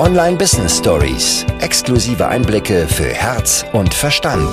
Online Business Stories. Exklusive Einblicke für Herz und Verstand.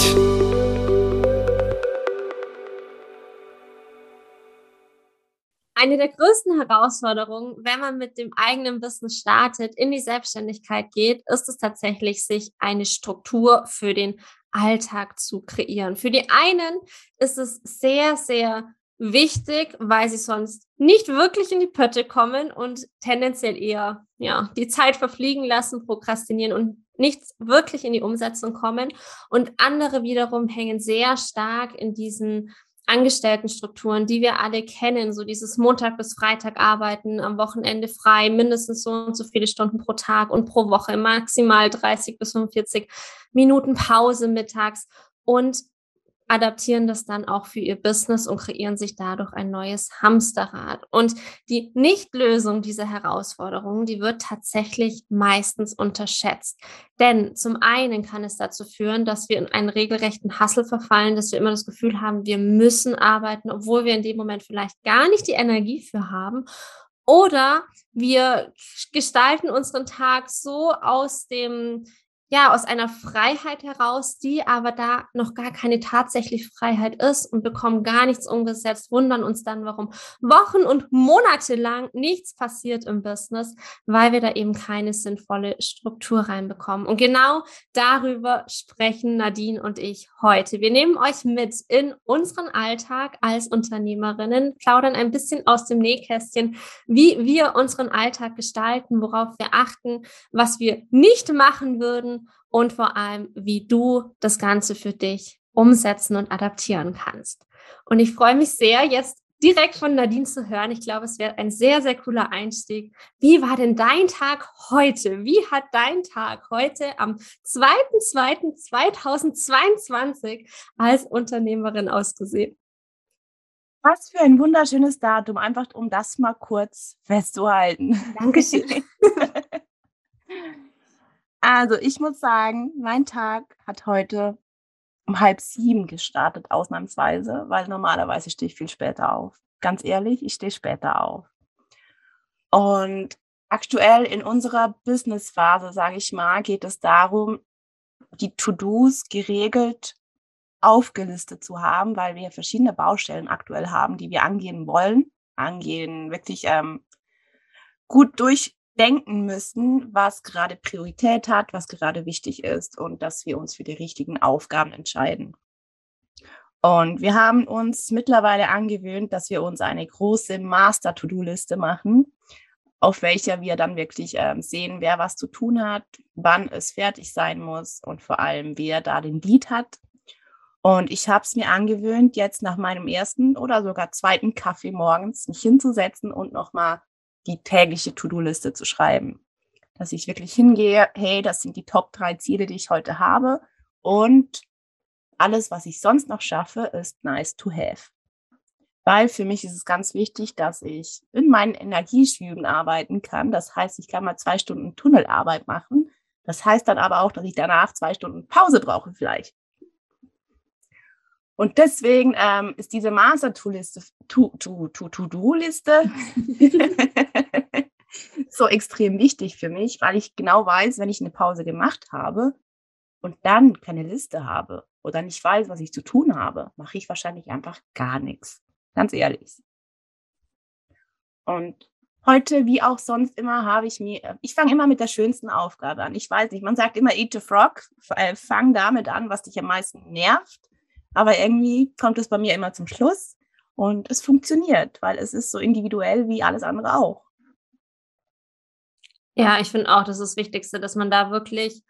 Eine der größten Herausforderungen, wenn man mit dem eigenen Business startet, in die Selbstständigkeit geht, ist es tatsächlich, sich eine Struktur für den Alltag zu kreieren. Für die einen ist es sehr, sehr wichtig, weil sie sonst nicht wirklich in die Pötte kommen und tendenziell eher ja, die Zeit verfliegen lassen, prokrastinieren und nicht wirklich in die Umsetzung kommen. Und andere wiederum hängen sehr stark in diesen Angestelltenstrukturen, die wir alle kennen, so dieses Montag bis Freitag arbeiten, am Wochenende frei, mindestens so und so viele Stunden pro Tag und pro Woche, maximal 30 bis 45 Minuten Pause mittags. Und adaptieren das dann auch für ihr Business und kreieren sich dadurch ein neues Hamsterrad. Und die Nichtlösung dieser Herausforderungen, die wird tatsächlich meistens unterschätzt. Denn zum einen kann es dazu führen, dass wir in einen regelrechten Hassel verfallen, dass wir immer das Gefühl haben, wir müssen arbeiten, obwohl wir in dem Moment vielleicht gar nicht die Energie für haben. Oder wir gestalten unseren Tag so aus dem ja, aus einer Freiheit heraus, die aber da noch gar keine tatsächliche Freiheit ist und bekommen gar nichts umgesetzt, wundern uns dann, warum Wochen und Monate lang nichts passiert im Business, weil wir da eben keine sinnvolle Struktur reinbekommen. Und genau darüber sprechen Nadine und ich heute. Wir nehmen euch mit in unseren Alltag als Unternehmerinnen, plaudern ein bisschen aus dem Nähkästchen, wie wir unseren Alltag gestalten, worauf wir achten, was wir nicht machen würden, und vor allem, wie du das Ganze für dich umsetzen und adaptieren kannst. Und ich freue mich sehr, jetzt direkt von Nadine zu hören. Ich glaube, es wäre ein sehr, sehr cooler Einstieg. Wie war denn dein Tag heute? Wie hat dein Tag heute am 2.2.2022 als Unternehmerin ausgesehen? Was für ein wunderschönes Datum, einfach um das mal kurz festzuhalten. Dankeschön. Also ich muss sagen, mein Tag hat heute um halb sieben gestartet, ausnahmsweise, weil normalerweise stehe ich viel später auf. Ganz ehrlich, ich stehe später auf. Und aktuell in unserer Business-Phase, sage ich mal, geht es darum, die To-Dos geregelt aufgelistet zu haben, weil wir verschiedene Baustellen aktuell haben, die wir angehen wollen, angehen, wirklich ähm, gut durch denken müssen, was gerade Priorität hat, was gerade wichtig ist und dass wir uns für die richtigen Aufgaben entscheiden. Und wir haben uns mittlerweile angewöhnt, dass wir uns eine große Master-To-Do-Liste machen, auf welcher wir dann wirklich ähm, sehen, wer was zu tun hat, wann es fertig sein muss und vor allem, wer da den Lied hat. Und ich habe es mir angewöhnt, jetzt nach meinem ersten oder sogar zweiten Kaffee morgens mich hinzusetzen und nochmal die tägliche To-Do-Liste zu schreiben. Dass ich wirklich hingehe, hey, das sind die Top drei Ziele, die ich heute habe. Und alles, was ich sonst noch schaffe, ist nice to have. Weil für mich ist es ganz wichtig, dass ich in meinen Energieschüben arbeiten kann. Das heißt, ich kann mal zwei Stunden Tunnelarbeit machen. Das heißt dann aber auch, dass ich danach zwei Stunden Pause brauche vielleicht. Und deswegen ähm, ist diese Master-To-Liste, To-Do-Liste so extrem wichtig für mich, weil ich genau weiß, wenn ich eine Pause gemacht habe und dann keine Liste habe oder nicht weiß, was ich zu tun habe, mache ich wahrscheinlich einfach gar nichts. Ganz ehrlich. Und heute, wie auch sonst immer, habe ich mir, ich fange immer mit der schönsten Aufgabe an. Ich weiß nicht, man sagt immer Eat a Frog, äh, fang damit an, was dich am meisten nervt aber irgendwie kommt es bei mir immer zum Schluss und es funktioniert, weil es ist so individuell wie alles andere auch. Ja, ich finde auch, das ist das Wichtigste, dass man da wirklich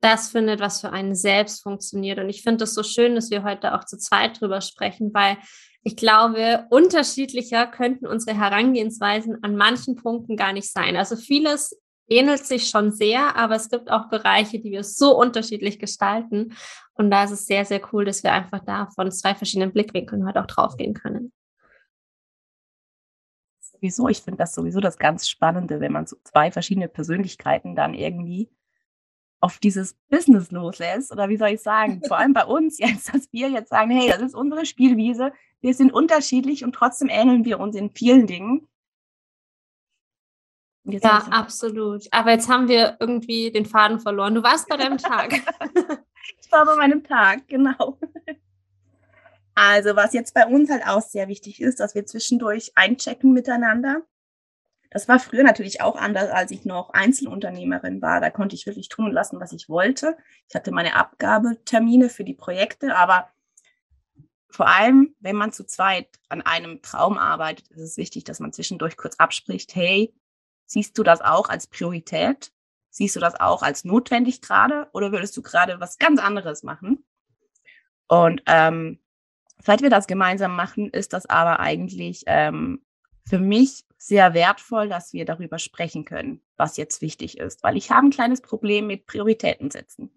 das findet, was für einen selbst funktioniert. Und ich finde es so schön, dass wir heute auch zu zweit drüber sprechen, weil ich glaube, unterschiedlicher könnten unsere Herangehensweisen an manchen Punkten gar nicht sein. Also vieles ähnelt sich schon sehr, aber es gibt auch Bereiche, die wir so unterschiedlich gestalten. Und da ist es sehr, sehr cool, dass wir einfach da von zwei verschiedenen Blickwinkeln halt auch draufgehen können. Sowieso, ich finde das sowieso das ganz Spannende, wenn man so zwei verschiedene Persönlichkeiten dann irgendwie auf dieses Business loslässt. Oder wie soll ich sagen? Vor allem bei uns jetzt, dass wir jetzt sagen, hey, das ist unsere Spielwiese. Wir sind unterschiedlich und trotzdem ähneln wir uns in vielen Dingen ja, absolut. Aber jetzt haben wir irgendwie den Faden verloren. Du warst bei deinem Tag. ich war bei meinem Tag, genau. Also, was jetzt bei uns halt auch sehr wichtig ist, dass wir zwischendurch einchecken miteinander. Das war früher natürlich auch anders, als ich noch Einzelunternehmerin war. Da konnte ich wirklich tun und lassen, was ich wollte. Ich hatte meine Abgabetermine für die Projekte, aber vor allem, wenn man zu zweit an einem Traum arbeitet, ist es wichtig, dass man zwischendurch kurz abspricht, hey, siehst du das auch als Priorität? Siehst du das auch als notwendig gerade oder würdest du gerade was ganz anderes machen? Und ähm, seit wir das gemeinsam machen, ist das aber eigentlich ähm, für mich sehr wertvoll, dass wir darüber sprechen können, was jetzt wichtig ist, weil ich habe ein kleines Problem mit Prioritäten setzen.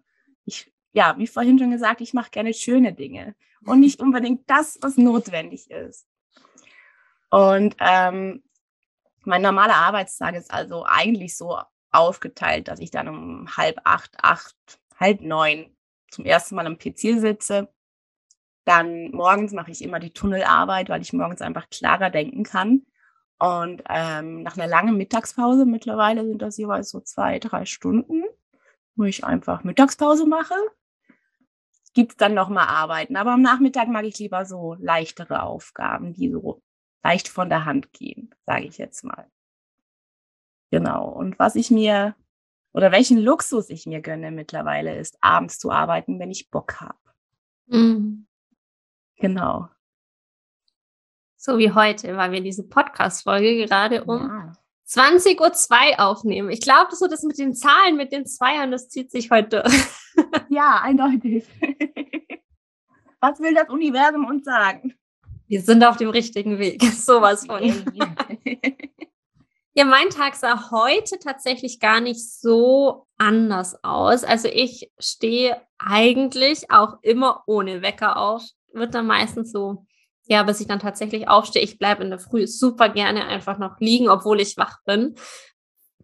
Ich, ja, wie vorhin schon gesagt, ich mache gerne schöne Dinge und nicht unbedingt das, was notwendig ist. Und ähm, mein normaler Arbeitstag ist also eigentlich so aufgeteilt, dass ich dann um halb acht, acht, halb neun zum ersten Mal am PC sitze. Dann morgens mache ich immer die Tunnelarbeit, weil ich morgens einfach klarer denken kann. Und ähm, nach einer langen Mittagspause, mittlerweile sind das jeweils so zwei, drei Stunden, wo ich einfach Mittagspause mache, gibt es dann nochmal Arbeiten. Aber am Nachmittag mag ich lieber so leichtere Aufgaben, die so leicht von der Hand gehen, sage ich jetzt mal. Genau. Und was ich mir oder welchen Luxus ich mir gönne mittlerweile ist, abends zu arbeiten, wenn ich Bock habe. Mhm. Genau. So wie heute, weil wir diese Podcast-Folge gerade um ja. 20.02 Uhr aufnehmen. Ich glaube, so das mit den Zahlen, mit den Zweiern, das zieht sich heute. ja, eindeutig. Was will das Universum uns sagen? Wir sind auf dem richtigen Weg. Sowas von. ja, mein Tag sah heute tatsächlich gar nicht so anders aus. Also ich stehe eigentlich auch immer ohne Wecker auf. Wird dann meistens so ja, bis ich dann tatsächlich aufstehe. Ich bleibe in der Früh super gerne einfach noch liegen, obwohl ich wach bin.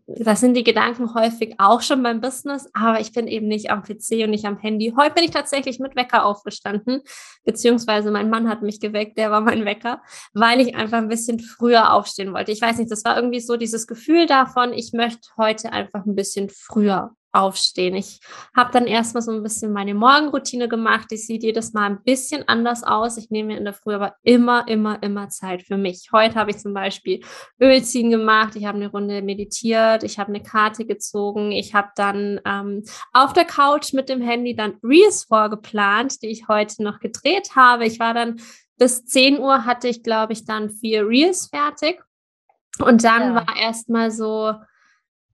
Das sind die Gedanken häufig auch schon beim Business, aber ich bin eben nicht am PC und nicht am Handy. Heute bin ich tatsächlich mit Wecker aufgestanden, beziehungsweise mein Mann hat mich geweckt, der war mein Wecker, weil ich einfach ein bisschen früher aufstehen wollte. Ich weiß nicht, das war irgendwie so dieses Gefühl davon, ich möchte heute einfach ein bisschen früher aufstehen. Ich habe dann erstmal so ein bisschen meine Morgenroutine gemacht. Die sieht jedes Mal ein bisschen anders aus. Ich nehme mir in der Früh aber immer, immer, immer Zeit für mich. Heute habe ich zum Beispiel Ölziehen gemacht. Ich habe eine Runde meditiert. Ich habe eine Karte gezogen. Ich habe dann ähm, auf der Couch mit dem Handy dann Reels vorgeplant, die ich heute noch gedreht habe. Ich war dann bis 10 Uhr hatte ich, glaube ich, dann vier Reels fertig. Und dann ja. war erstmal so,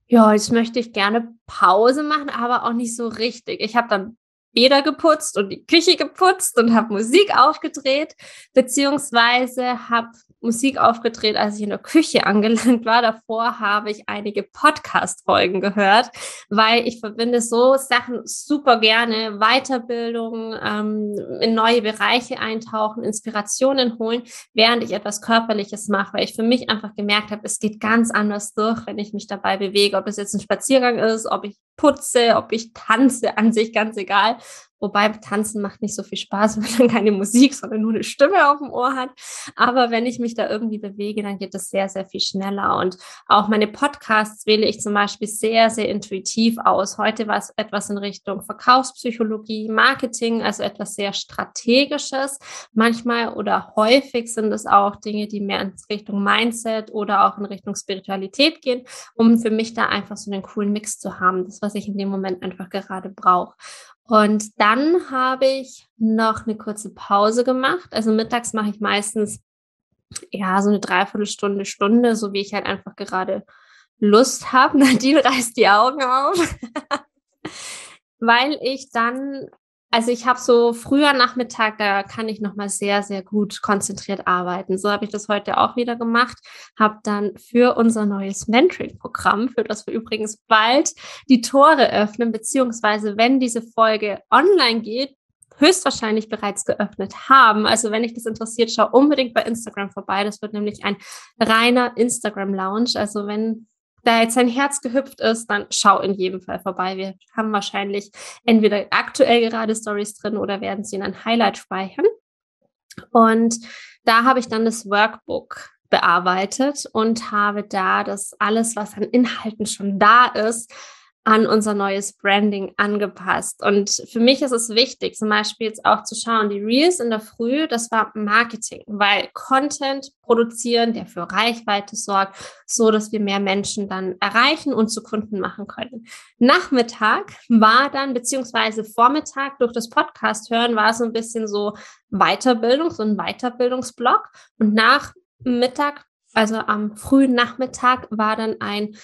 ja, jetzt möchte ich gerne Pause machen, aber auch nicht so richtig. Ich habe dann Bäder geputzt und die Küche geputzt und habe Musik aufgedreht, beziehungsweise habe Musik aufgedreht, als ich in der Küche angelangt war. Davor habe ich einige Podcast-Folgen gehört, weil ich verbinde so Sachen super gerne. Weiterbildung, ähm, in neue Bereiche eintauchen, Inspirationen holen, während ich etwas Körperliches mache, weil ich für mich einfach gemerkt habe, es geht ganz anders durch, wenn ich mich dabei bewege. Ob es jetzt ein Spaziergang ist, ob ich putze, ob ich tanze, an sich ganz egal. Wobei Tanzen macht nicht so viel Spaß, wenn man keine Musik, sondern nur eine Stimme auf dem Ohr hat. Aber wenn ich mich da irgendwie bewege, dann geht es sehr, sehr viel schneller. Und auch meine Podcasts wähle ich zum Beispiel sehr, sehr intuitiv aus. Heute war es etwas in Richtung Verkaufspsychologie, Marketing, also etwas sehr Strategisches. Manchmal oder häufig sind es auch Dinge, die mehr in Richtung Mindset oder auch in Richtung Spiritualität gehen, um für mich da einfach so einen coolen Mix zu haben. Das, was ich in dem Moment einfach gerade brauche. Und dann habe ich noch eine kurze Pause gemacht. Also mittags mache ich meistens ja so eine Dreiviertelstunde, Stunde, so wie ich halt einfach gerade Lust habe. Nadine reißt die Augen auf, weil ich dann also ich habe so früher Nachmittag, da kann ich noch mal sehr, sehr gut konzentriert arbeiten. So habe ich das heute auch wieder gemacht. Habe dann für unser neues Mentoring-Programm, für das wir übrigens bald die Tore öffnen, beziehungsweise wenn diese Folge online geht, höchstwahrscheinlich bereits geöffnet haben. Also wenn dich das interessiert, schau unbedingt bei Instagram vorbei. Das wird nämlich ein reiner Instagram-Lounge. Also wenn da jetzt sein Herz gehüpft ist, dann schau in jedem Fall vorbei. Wir haben wahrscheinlich entweder aktuell gerade Stories drin oder werden sie in ein Highlight speichern. Und da habe ich dann das Workbook bearbeitet und habe da das alles, was an Inhalten schon da ist, an unser neues Branding angepasst. Und für mich ist es wichtig, zum Beispiel jetzt auch zu schauen, die Reels in der Früh, das war Marketing, weil Content produzieren, der für Reichweite sorgt, so dass wir mehr Menschen dann erreichen und zu Kunden machen können. Nachmittag war dann, beziehungsweise Vormittag durch das Podcast hören, war so ein bisschen so Weiterbildung, so ein Weiterbildungsblock. Und nach Mittag also am frühen Nachmittag war dann ein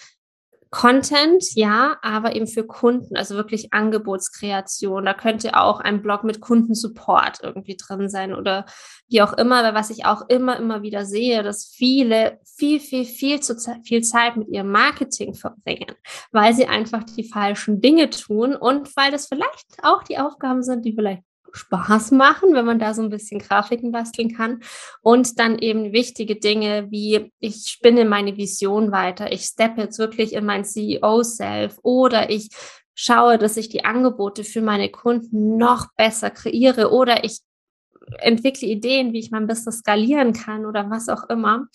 Content, ja, aber eben für Kunden, also wirklich Angebotskreation. Da könnte auch ein Blog mit Kundensupport irgendwie drin sein oder wie auch immer, weil was ich auch immer, immer wieder sehe, dass viele viel, viel, viel zu viel Zeit mit ihrem Marketing verbringen, weil sie einfach die falschen Dinge tun und weil das vielleicht auch die Aufgaben sind, die vielleicht Spaß machen, wenn man da so ein bisschen Grafiken basteln kann. Und dann eben wichtige Dinge wie ich spinne meine Vision weiter, ich steppe jetzt wirklich in mein CEO-Self oder ich schaue, dass ich die Angebote für meine Kunden noch besser kreiere oder ich entwickle Ideen, wie ich mein Business skalieren kann oder was auch immer,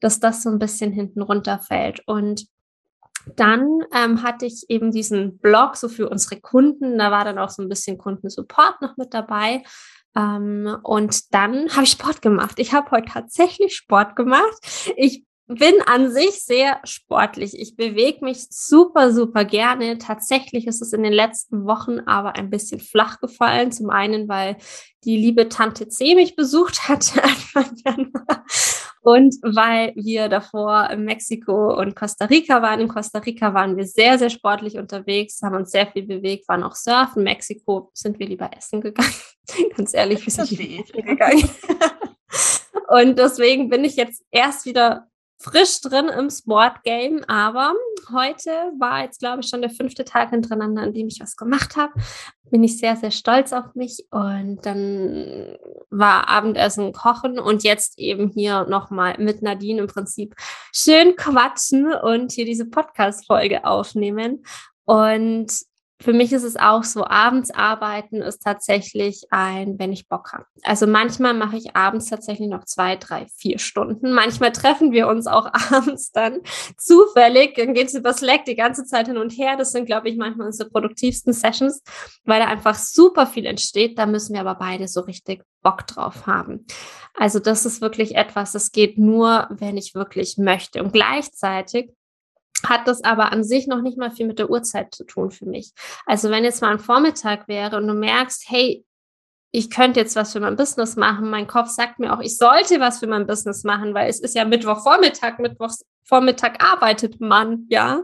dass das so ein bisschen hinten runterfällt. Und dann ähm, hatte ich eben diesen Blog so für unsere Kunden. Da war dann auch so ein bisschen Kundensupport noch mit dabei. Ähm, und dann habe ich Sport gemacht. Ich habe heute tatsächlich Sport gemacht. Ich bin an sich sehr sportlich. Ich bewege mich super, super gerne. Tatsächlich ist es in den letzten Wochen aber ein bisschen flach gefallen. Zum einen, weil die liebe Tante C mich besucht hat Anfang Januar und weil wir davor in Mexiko und Costa Rica waren. In Costa Rica waren wir sehr, sehr sportlich unterwegs, haben uns sehr viel bewegt, waren auch surfen. In Mexiko sind wir lieber essen gegangen. Ganz ehrlich, wir sind lieber gegangen. und deswegen bin ich jetzt erst wieder frisch drin im Sportgame, aber heute war jetzt, glaube ich, schon der fünfte Tag hintereinander, an dem ich was gemacht habe. Bin ich sehr, sehr stolz auf mich. Und dann war Abendessen kochen und jetzt eben hier nochmal mit Nadine im Prinzip schön quatschen und hier diese Podcast-Folge aufnehmen. Und für mich ist es auch so, abends arbeiten ist tatsächlich ein, wenn ich Bock habe. Also manchmal mache ich abends tatsächlich noch zwei, drei, vier Stunden. Manchmal treffen wir uns auch abends dann zufällig. Dann geht es über Slack die ganze Zeit hin und her. Das sind, glaube ich, manchmal unsere produktivsten Sessions, weil da einfach super viel entsteht. Da müssen wir aber beide so richtig Bock drauf haben. Also das ist wirklich etwas, das geht nur, wenn ich wirklich möchte. Und gleichzeitig hat das aber an sich noch nicht mal viel mit der Uhrzeit zu tun für mich. Also wenn jetzt mal ein Vormittag wäre und du merkst, hey, ich könnte jetzt was für mein Business machen. Mein Kopf sagt mir auch, ich sollte was für mein Business machen, weil es ist ja Mittwochvormittag, Mittwochvormittag arbeitet man, ja.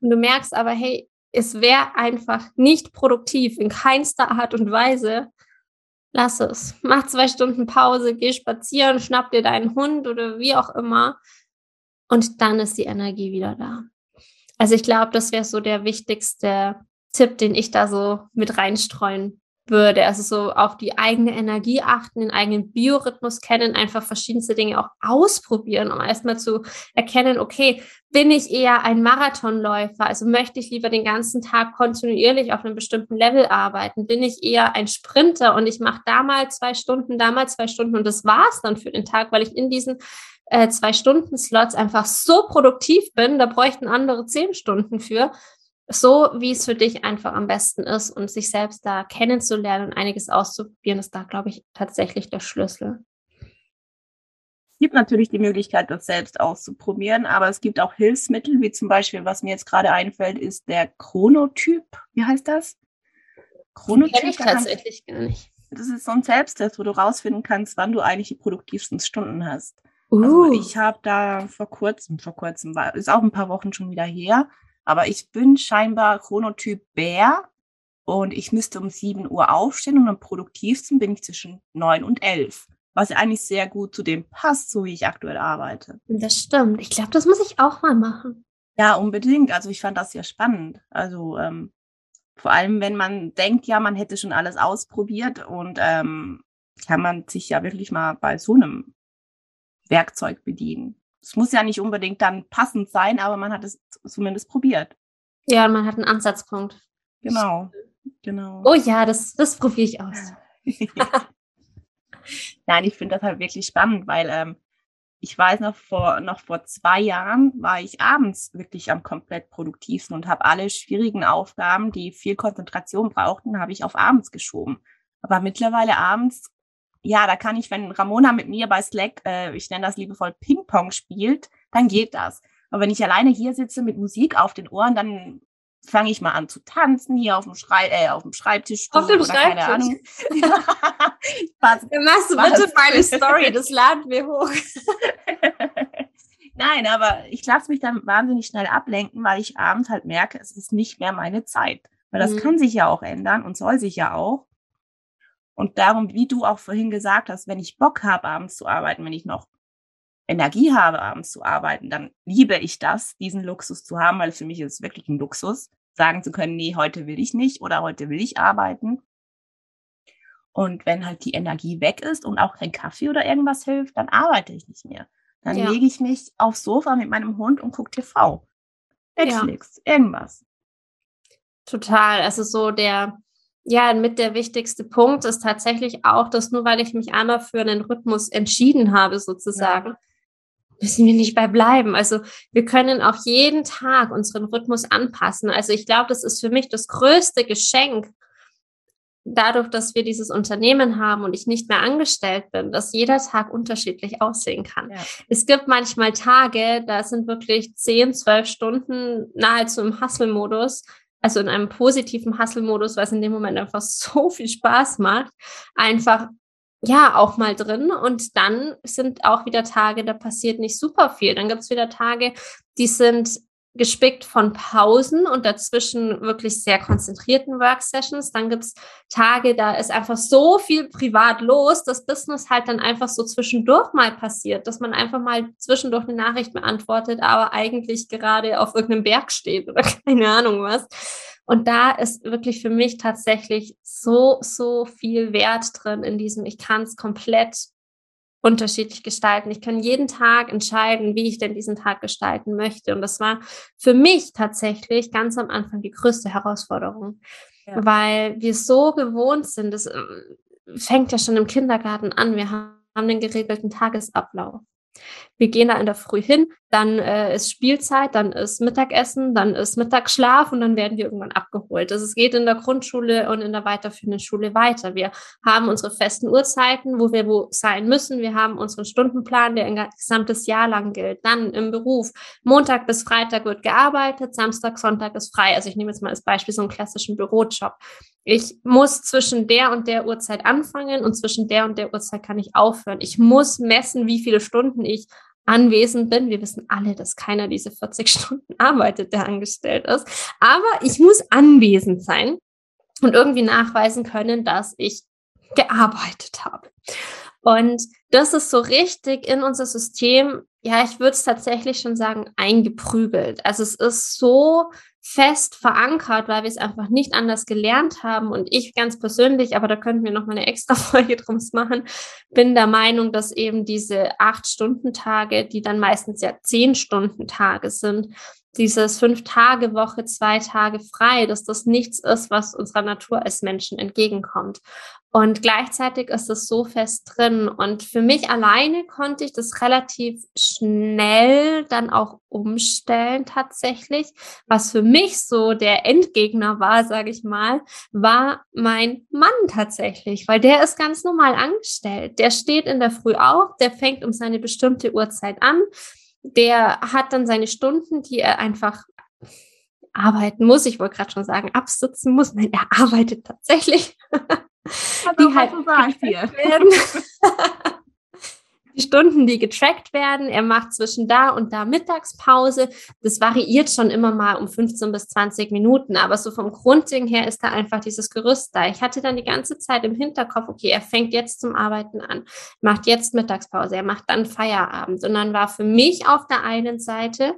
Und du merkst aber, hey, es wäre einfach nicht produktiv in keinster Art und Weise. Lass es. Mach zwei Stunden Pause, geh spazieren, schnapp dir deinen Hund oder wie auch immer und dann ist die Energie wieder da. Also ich glaube, das wäre so der wichtigste Tipp, den ich da so mit reinstreuen würde. Also so auf die eigene Energie achten, den eigenen Biorhythmus kennen, einfach verschiedenste Dinge auch ausprobieren, um erstmal zu erkennen, okay, bin ich eher ein Marathonläufer? Also möchte ich lieber den ganzen Tag kontinuierlich auf einem bestimmten Level arbeiten? Bin ich eher ein Sprinter und ich mache da mal zwei Stunden, da mal zwei Stunden und das war's dann für den Tag, weil ich in diesen äh, zwei Stunden Slots einfach so produktiv bin, da bräuchten andere zehn Stunden für, so wie es für dich einfach am besten ist und sich selbst da kennenzulernen und einiges auszuprobieren, ist da, glaube ich, tatsächlich der Schlüssel. Es gibt natürlich die Möglichkeit, das selbst auszuprobieren, aber es gibt auch Hilfsmittel, wie zum Beispiel, was mir jetzt gerade einfällt, ist der Chronotyp. Wie heißt das? Chronotyp. Kenn ich tatsächlich gar nicht. Das ist so ein Selbsttest, wo du rausfinden kannst, wann du eigentlich die produktivsten Stunden hast. Also uh. Also ich habe da vor kurzem, vor kurzem war, ist auch ein paar Wochen schon wieder her, aber ich bin scheinbar Chronotyp Bär und ich müsste um 7 Uhr aufstehen und am produktivsten bin ich zwischen 9 und 11. Was eigentlich sehr gut zu dem passt, so wie ich aktuell arbeite. Das stimmt. Ich glaube, das muss ich auch mal machen. Ja, unbedingt. Also ich fand das sehr spannend. Also ähm, vor allem, wenn man denkt, ja, man hätte schon alles ausprobiert und ähm, kann man sich ja wirklich mal bei so einem Werkzeug bedienen. Es muss ja nicht unbedingt dann passend sein, aber man hat es zumindest probiert. Ja, man hat einen Ansatzpunkt. Genau, genau. Oh ja, das, das probiere ich aus. Nein, ich finde das halt wirklich spannend, weil ähm, ich weiß noch vor, noch vor zwei Jahren war ich abends wirklich am komplett produktivsten und habe alle schwierigen Aufgaben, die viel Konzentration brauchten, habe ich auf abends geschoben. Aber mittlerweile abends, ja, da kann ich, wenn Ramona mit mir bei Slack, äh, ich nenne das liebevoll Ping-Pong spielt, dann geht das. Aber wenn ich alleine hier sitze mit Musik auf den Ohren, dann fange ich mal an zu tanzen hier auf dem, Schrei äh, auf dem Schreibtisch. Auf dem Schreibtisch? Keine Ahnung. Dann machst du bitte meine Story, das laden wir hoch. Nein, aber ich lasse mich dann wahnsinnig schnell ablenken, weil ich abends halt merke, es ist nicht mehr meine Zeit. Weil das mhm. kann sich ja auch ändern und soll sich ja auch. Und darum, wie du auch vorhin gesagt hast, wenn ich Bock habe, abends zu arbeiten, wenn ich noch Energie habe, abends zu arbeiten, dann liebe ich das, diesen Luxus zu haben, weil für mich ist es wirklich ein Luxus, sagen zu können, nee, heute will ich nicht oder heute will ich arbeiten. Und wenn halt die Energie weg ist und auch kein Kaffee oder irgendwas hilft, dann arbeite ich nicht mehr. Dann ja. lege ich mich aufs Sofa mit meinem Hund und gucke TV. Netflix, ja. irgendwas. Total. Also so der, ja, mit der wichtigste Punkt ist tatsächlich auch, dass nur weil ich mich einmal für einen Rhythmus entschieden habe, sozusagen, ja müssen wir nicht bei bleiben. Also wir können auch jeden Tag unseren Rhythmus anpassen. Also ich glaube, das ist für mich das größte Geschenk, dadurch, dass wir dieses Unternehmen haben und ich nicht mehr angestellt bin, dass jeder Tag unterschiedlich aussehen kann. Ja. Es gibt manchmal Tage, da sind wirklich zehn, zwölf Stunden nahezu im Hustle-Modus, also in einem positiven Hustle-Modus, es in dem Moment einfach so viel Spaß macht, einfach ja auch mal drin. Und dann sind auch wieder Tage, da passiert nicht super viel. Dann gibt es wieder Tage, die sind gespickt von Pausen und dazwischen wirklich sehr konzentrierten Worksessions. Dann gibt es Tage, da ist einfach so viel privat los, dass Business halt dann einfach so zwischendurch mal passiert, dass man einfach mal zwischendurch eine Nachricht beantwortet, aber eigentlich gerade auf irgendeinem Berg steht oder keine Ahnung was. Und da ist wirklich für mich tatsächlich so, so viel Wert drin in diesem, ich kann es komplett unterschiedlich gestalten. Ich kann jeden Tag entscheiden, wie ich denn diesen Tag gestalten möchte. Und das war für mich tatsächlich ganz am Anfang die größte Herausforderung, ja. weil wir so gewohnt sind. Das äh, fängt ja schon im Kindergarten an. Wir haben einen geregelten Tagesablauf. Wir gehen da in der Früh hin, dann äh, ist Spielzeit, dann ist Mittagessen, dann ist Mittagsschlaf und dann werden wir irgendwann abgeholt. Also es geht in der Grundschule und in der weiterführenden Schule weiter. Wir haben unsere festen Uhrzeiten, wo wir wo sein müssen. Wir haben unseren Stundenplan, der ein gesamtes Jahr lang gilt. Dann im Beruf. Montag bis Freitag wird gearbeitet, Samstag, Sonntag ist frei. Also ich nehme jetzt mal als Beispiel so einen klassischen Bürojob. Ich muss zwischen der und der Uhrzeit anfangen und zwischen der und der Uhrzeit kann ich aufhören. Ich muss messen, wie viele Stunden ich anwesend bin. Wir wissen alle, dass keiner diese 40 Stunden arbeitet, der angestellt ist. Aber ich muss anwesend sein und irgendwie nachweisen können, dass ich gearbeitet habe. Und das ist so richtig in unser System, ja, ich würde es tatsächlich schon sagen, eingeprügelt. Also es ist so fest verankert, weil wir es einfach nicht anders gelernt haben. Und ich ganz persönlich, aber da könnten wir noch mal eine extra Folge draus machen, bin der Meinung, dass eben diese acht Stunden Tage, die dann meistens ja zehn Stunden Tage sind, dieses fünf Tage Woche, zwei Tage frei, dass das nichts ist, was unserer Natur als Menschen entgegenkommt. Und gleichzeitig ist es so fest drin. Und für mich alleine konnte ich das relativ schnell dann auch umstellen tatsächlich. Was für mich so der Endgegner war, sage ich mal, war mein Mann tatsächlich, weil der ist ganz normal angestellt. Der steht in der Früh auf, der fängt um seine bestimmte Uhrzeit an der hat dann seine Stunden, die er einfach arbeiten muss. Ich wollte gerade schon sagen, absitzen muss. Nein, er arbeitet tatsächlich. die halt so werden. die Stunden, die getrackt werden. Er macht zwischen da und da Mittagspause. Das variiert schon immer mal um 15 bis 20 Minuten, aber so vom Grundding her ist da einfach dieses Gerüst da. Ich hatte dann die ganze Zeit im Hinterkopf, okay, er fängt jetzt zum Arbeiten an, macht jetzt Mittagspause, er macht dann Feierabend. Und dann war für mich auf der einen Seite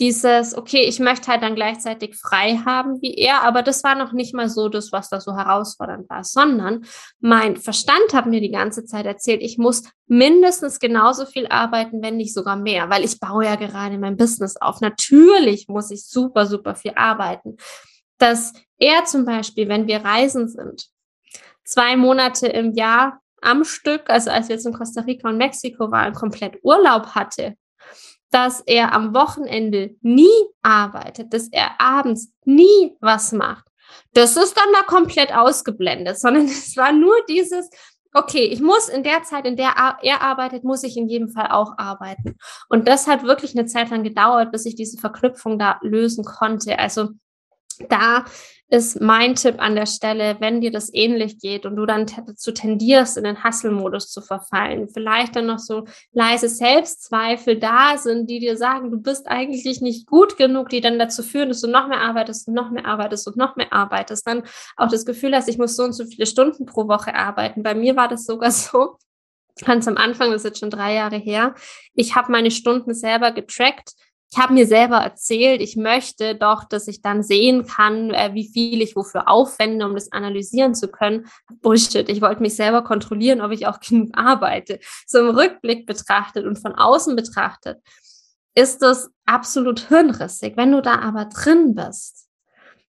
dieses, okay, ich möchte halt dann gleichzeitig frei haben wie er, aber das war noch nicht mal so das, was da so herausfordernd war, sondern mein Verstand hat mir die ganze Zeit erzählt, ich muss mindestens genauso viel arbeiten, wenn nicht sogar mehr, weil ich baue ja gerade mein Business auf. Natürlich muss ich super, super viel arbeiten. Dass er zum Beispiel, wenn wir reisen sind, zwei Monate im Jahr am Stück, also als wir jetzt in Costa Rica und Mexiko waren, komplett Urlaub hatte, dass er am Wochenende nie arbeitet, dass er abends nie was macht. Das ist dann mal komplett ausgeblendet, sondern es war nur dieses, okay, ich muss in der Zeit, in der er arbeitet, muss ich in jedem Fall auch arbeiten. Und das hat wirklich eine Zeit lang gedauert, bis ich diese Verknüpfung da lösen konnte. Also da ist mein Tipp an der Stelle, wenn dir das ähnlich geht und du dann dazu tendierst, in den Hustle-Modus zu verfallen, vielleicht dann noch so leise Selbstzweifel da sind, die dir sagen, du bist eigentlich nicht gut genug, die dann dazu führen, dass du noch mehr arbeitest und noch mehr arbeitest und noch mehr arbeitest, dann auch das Gefühl hast, ich muss so und so viele Stunden pro Woche arbeiten. Bei mir war das sogar so, ganz am Anfang, das ist jetzt schon drei Jahre her, ich habe meine Stunden selber getrackt ich habe mir selber erzählt, ich möchte doch, dass ich dann sehen kann, äh, wie viel ich wofür aufwende, um das analysieren zu können. Bullshit. Ich wollte mich selber kontrollieren, ob ich auch genug arbeite. So im Rückblick betrachtet und von außen betrachtet ist das absolut hirnrissig. Wenn du da aber drin bist,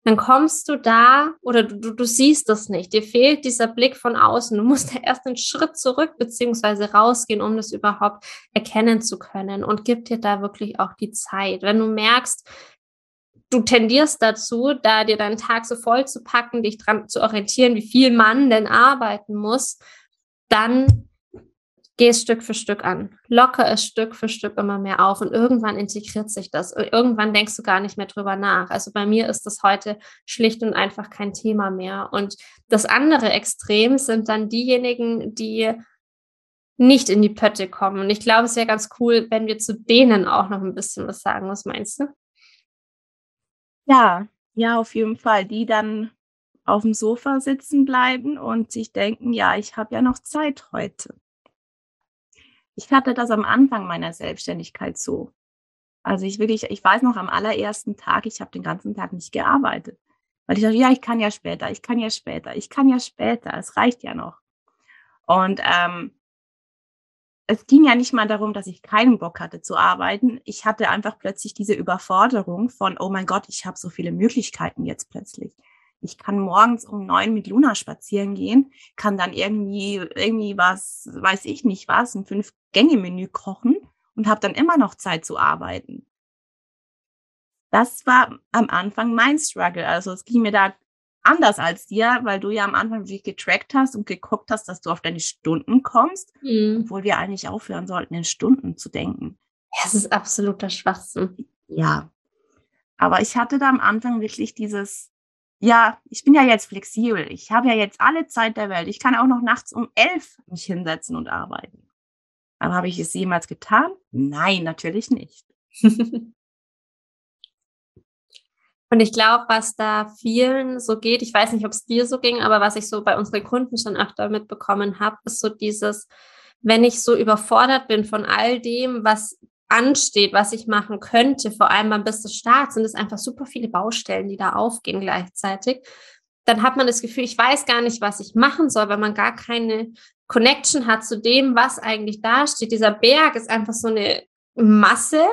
dann kommst du da oder du, du siehst das nicht. Dir fehlt dieser Blick von außen. Du musst ja erst einen Schritt zurück beziehungsweise rausgehen, um das überhaupt erkennen zu können und gib dir da wirklich auch die Zeit. Wenn du merkst, du tendierst dazu, da dir deinen Tag so voll zu packen, dich dran zu orientieren, wie viel man denn arbeiten muss, dann geh es Stück für Stück an. Locker es Stück für Stück immer mehr auf und irgendwann integriert sich das. Irgendwann denkst du gar nicht mehr drüber nach. Also bei mir ist das heute schlicht und einfach kein Thema mehr. Und das andere Extrem sind dann diejenigen, die nicht in die Pötte kommen. Und ich glaube, es wäre ganz cool, wenn wir zu denen auch noch ein bisschen was sagen. Was meinst du? Ja, ja, auf jeden Fall. Die dann auf dem Sofa sitzen bleiben und sich denken, ja, ich habe ja noch Zeit heute. Ich hatte das am Anfang meiner Selbstständigkeit so. Also ich wirklich, ich weiß noch am allerersten Tag, ich habe den ganzen Tag nicht gearbeitet. Weil ich dachte, ja, ich kann ja später, ich kann ja später, ich kann ja später, es reicht ja noch. Und ähm, es ging ja nicht mal darum, dass ich keinen Bock hatte zu arbeiten. Ich hatte einfach plötzlich diese Überforderung von, oh mein Gott, ich habe so viele Möglichkeiten jetzt plötzlich. Ich kann morgens um neun mit Luna spazieren gehen, kann dann irgendwie, irgendwie was, weiß ich nicht was, ein Fünf-Gänge-Menü kochen und habe dann immer noch Zeit zu arbeiten. Das war am Anfang mein Struggle. Also es ging mir da anders als dir, weil du ja am Anfang wirklich getrackt hast und geguckt hast, dass du auf deine Stunden kommst, mhm. obwohl wir eigentlich aufhören sollten, in Stunden zu denken. Es ist absoluter Schwachsinn. Ja. Aber ich hatte da am Anfang wirklich dieses, ja, ich bin ja jetzt flexibel. Ich habe ja jetzt alle Zeit der Welt. Ich kann auch noch nachts um elf mich hinsetzen und arbeiten. Aber habe ich es jemals getan? Nein, natürlich nicht. Und ich glaube, was da vielen so geht, ich weiß nicht, ob es dir so ging, aber was ich so bei unseren Kunden schon öfter mitbekommen habe, ist so dieses, wenn ich so überfordert bin von all dem, was ansteht, was ich machen könnte, vor allem beim Bis des Starts, sind es einfach super viele Baustellen, die da aufgehen gleichzeitig. Dann hat man das Gefühl, ich weiß gar nicht, was ich machen soll, weil man gar keine Connection hat zu dem, was eigentlich da steht. Dieser Berg ist einfach so eine Masse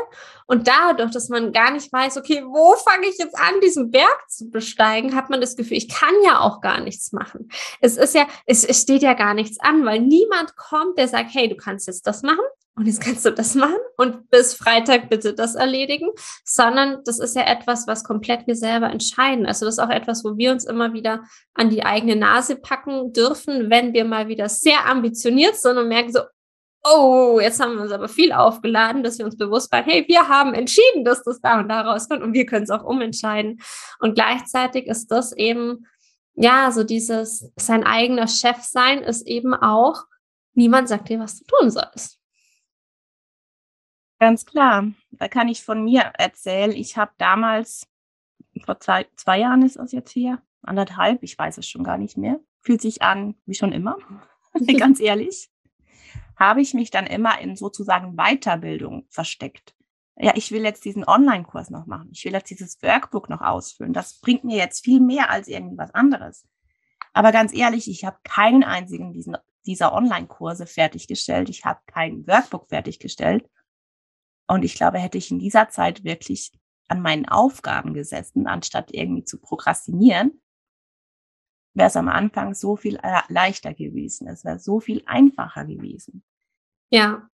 und dadurch, dass man gar nicht weiß, okay, wo fange ich jetzt an, diesen Berg zu besteigen, hat man das Gefühl, ich kann ja auch gar nichts machen. Es ist ja, es steht ja gar nichts an, weil niemand kommt, der sagt, hey, du kannst jetzt das machen und jetzt kannst du das machen und bis Freitag bitte das erledigen, sondern das ist ja etwas, was komplett wir selber entscheiden. Also das ist auch etwas, wo wir uns immer wieder an die eigene Nase packen dürfen, wenn wir mal wieder sehr ambitioniert sind und merken so, oh, jetzt haben wir uns aber viel aufgeladen, dass wir uns bewusst waren, hey, wir haben entschieden, dass das da und da rauskommt und wir können es auch umentscheiden. Und gleichzeitig ist das eben, ja, so dieses, sein eigener Chef sein ist eben auch, niemand sagt dir, was du tun sollst. Ganz klar. Da kann ich von mir erzählen. Ich habe damals, vor zwei, zwei Jahren ist das jetzt hier, anderthalb, ich weiß es schon gar nicht mehr, fühlt sich an wie schon immer, ganz ehrlich, habe ich mich dann immer in sozusagen Weiterbildung versteckt. Ja, ich will jetzt diesen Online-Kurs noch machen. Ich will jetzt dieses Workbook noch ausfüllen. Das bringt mir jetzt viel mehr als irgendwas anderes. Aber ganz ehrlich, ich habe keinen einzigen diesen, dieser Online-Kurse fertiggestellt. Ich habe kein Workbook fertiggestellt. Und ich glaube, hätte ich in dieser Zeit wirklich an meinen Aufgaben gesessen, anstatt irgendwie zu prokrastinieren, wäre es am Anfang so viel äh, leichter gewesen. Es wäre so viel einfacher gewesen. Ja.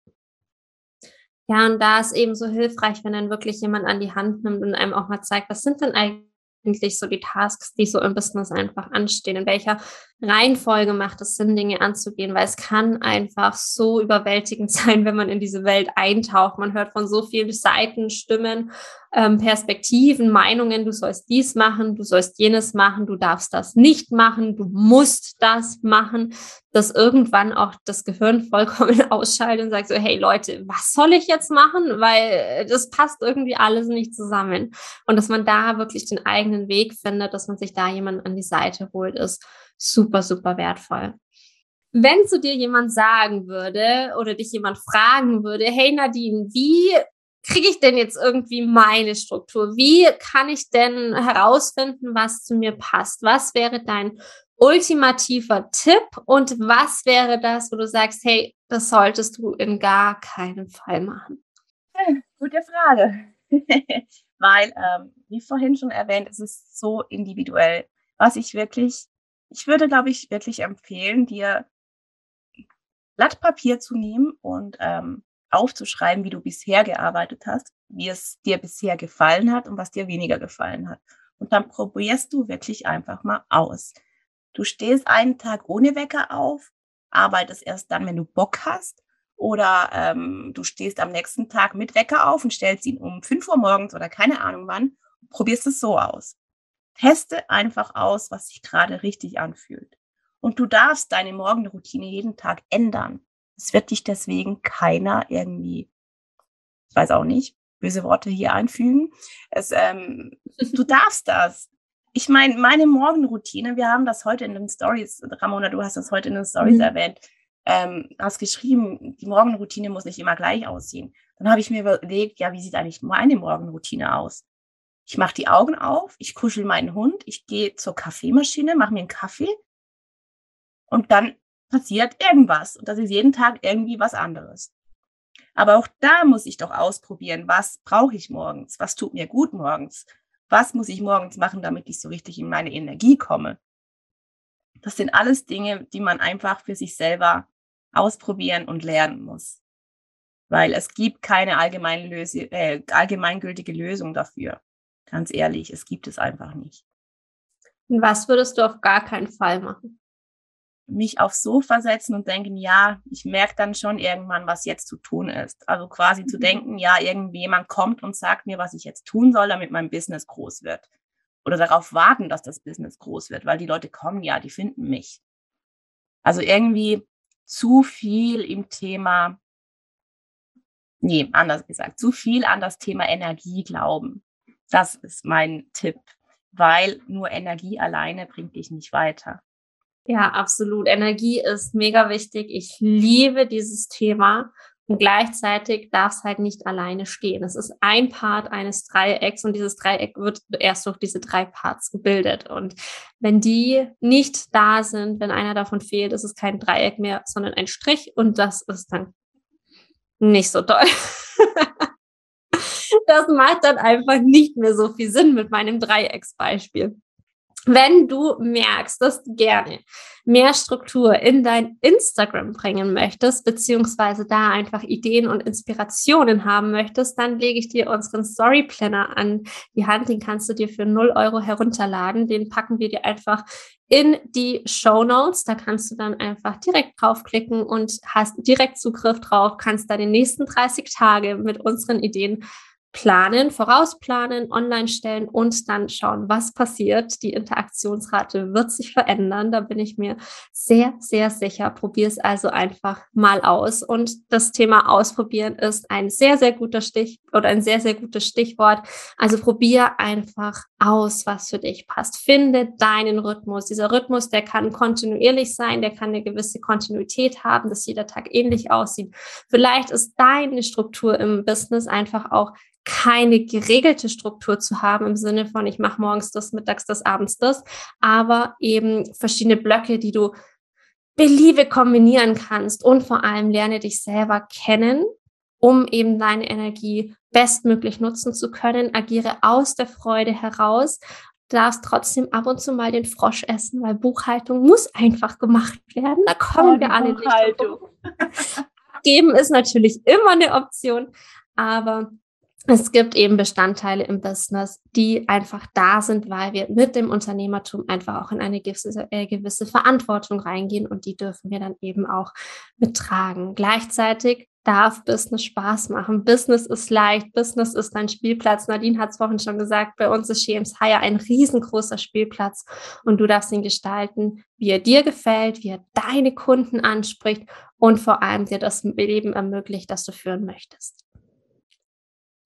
Ja, und da ist eben so hilfreich, wenn dann wirklich jemand an die Hand nimmt und einem auch mal zeigt, was sind denn eigentlich so die Tasks, die so im Business einfach anstehen? In welcher Reihenfolge macht es Sinn, Dinge anzugehen? Weil es kann einfach so überwältigend sein, wenn man in diese Welt eintaucht. Man hört von so vielen Seiten, Stimmen ähm, Perspektiven, Meinungen, du sollst dies machen, du sollst jenes machen, du darfst das nicht machen, du musst das machen, dass irgendwann auch das Gehirn vollkommen ausschaltet und sagt so, hey Leute, was soll ich jetzt machen? Weil das passt irgendwie alles nicht zusammen. Und dass man da wirklich den eigenen Weg findet, dass man sich da jemanden an die Seite holt, ist super, super wertvoll wenn zu dir jemand sagen würde oder dich jemand fragen würde, hey Nadine, wie kriege ich denn jetzt irgendwie meine Struktur? Wie kann ich denn herausfinden, was zu mir passt? Was wäre dein ultimativer Tipp und was wäre das, wo du sagst, hey, das solltest du in gar keinem Fall machen? Gute Frage. Weil, ähm, wie vorhin schon erwähnt, es ist so individuell. Was ich wirklich, ich würde, glaube ich, wirklich empfehlen, dir Blatt Papier zu nehmen und ähm, aufzuschreiben, wie du bisher gearbeitet hast, wie es dir bisher gefallen hat und was dir weniger gefallen hat. Und dann probierst du wirklich einfach mal aus. Du stehst einen Tag ohne Wecker auf, arbeitest erst dann, wenn du Bock hast. Oder ähm, du stehst am nächsten Tag mit Wecker auf und stellst ihn um 5 Uhr morgens oder keine Ahnung wann. Probierst es so aus. Teste einfach aus, was sich gerade richtig anfühlt. Und du darfst deine Morgenroutine jeden Tag ändern. Es wird dich deswegen keiner irgendwie, ich weiß auch nicht, böse Worte hier einfügen. Es, ähm, du darfst das. Ich meine, meine Morgenroutine, wir haben das heute in den Stories, Ramona, du hast das heute in den Stories mhm. erwähnt, ähm, hast geschrieben, die Morgenroutine muss nicht immer gleich aussehen. Dann habe ich mir überlegt, ja, wie sieht eigentlich meine Morgenroutine aus? Ich mache die Augen auf, ich kuschel meinen Hund, ich gehe zur Kaffeemaschine, mache mir einen Kaffee und dann passiert irgendwas. Und das ist jeden Tag irgendwie was anderes. Aber auch da muss ich doch ausprobieren, was brauche ich morgens? Was tut mir gut morgens? Was muss ich morgens machen, damit ich so richtig in meine Energie komme? Das sind alles Dinge, die man einfach für sich selber ausprobieren und lernen muss. Weil es gibt keine allgemein äh, allgemeingültige Lösung dafür. Ganz ehrlich, es gibt es einfach nicht. Und was würdest du auf gar keinen Fall machen? mich aufs Sofa setzen und denken, ja, ich merke dann schon irgendwann, was jetzt zu tun ist. Also quasi mhm. zu denken, ja, irgendjemand kommt und sagt mir, was ich jetzt tun soll, damit mein Business groß wird. Oder darauf warten, dass das Business groß wird, weil die Leute kommen ja, die finden mich. Also irgendwie zu viel im Thema, nee, anders gesagt, zu viel an das Thema Energie glauben. Das ist mein Tipp, weil nur Energie alleine bringt dich nicht weiter. Ja, absolut. Energie ist mega wichtig. Ich liebe dieses Thema. Und gleichzeitig darf es halt nicht alleine stehen. Es ist ein Part eines Dreiecks und dieses Dreieck wird erst durch diese drei Parts gebildet. Und wenn die nicht da sind, wenn einer davon fehlt, ist es kein Dreieck mehr, sondern ein Strich und das ist dann nicht so toll. das macht dann einfach nicht mehr so viel Sinn mit meinem Dreiecksbeispiel. Wenn du merkst, dass du gerne mehr Struktur in dein Instagram bringen möchtest, beziehungsweise da einfach Ideen und Inspirationen haben möchtest, dann lege ich dir unseren Story Planner an die Hand. Den kannst du dir für 0 Euro herunterladen. Den packen wir dir einfach in die Show Notes. Da kannst du dann einfach direkt draufklicken und hast direkt Zugriff drauf, kannst da die nächsten 30 Tage mit unseren Ideen planen, vorausplanen, online stellen und dann schauen, was passiert. Die Interaktionsrate wird sich verändern. Da bin ich mir sehr, sehr sicher. Probier es also einfach mal aus. Und das Thema Ausprobieren ist ein sehr, sehr guter Stich oder ein sehr, sehr gutes Stichwort. Also probier einfach aus, was für dich passt. Finde deinen Rhythmus. Dieser Rhythmus, der kann kontinuierlich sein, der kann eine gewisse Kontinuität haben, dass jeder Tag ähnlich aussieht. Vielleicht ist deine Struktur im Business einfach auch keine geregelte Struktur zu haben im Sinne von, ich mache morgens das, mittags das, abends das, aber eben verschiedene Blöcke, die du beliebe kombinieren kannst und vor allem lerne dich selber kennen, um eben deine Energie bestmöglich nutzen zu können. Agiere aus der Freude heraus darfst trotzdem ab und zu mal den Frosch essen, weil Buchhaltung muss einfach gemacht werden. Da kommen oh, wir alle nicht. Geben ist natürlich immer eine Option, aber es gibt eben Bestandteile im Business, die einfach da sind, weil wir mit dem Unternehmertum einfach auch in eine gewisse, äh, gewisse Verantwortung reingehen und die dürfen wir dann eben auch mittragen. Gleichzeitig darf Business Spaß machen. Business ist leicht, Business ist ein Spielplatz. Nadine hat es vorhin schon gesagt, bei uns ist Shems Hire ein riesengroßer Spielplatz und du darfst ihn gestalten, wie er dir gefällt, wie er deine Kunden anspricht und vor allem dir das Leben ermöglicht, das du führen möchtest.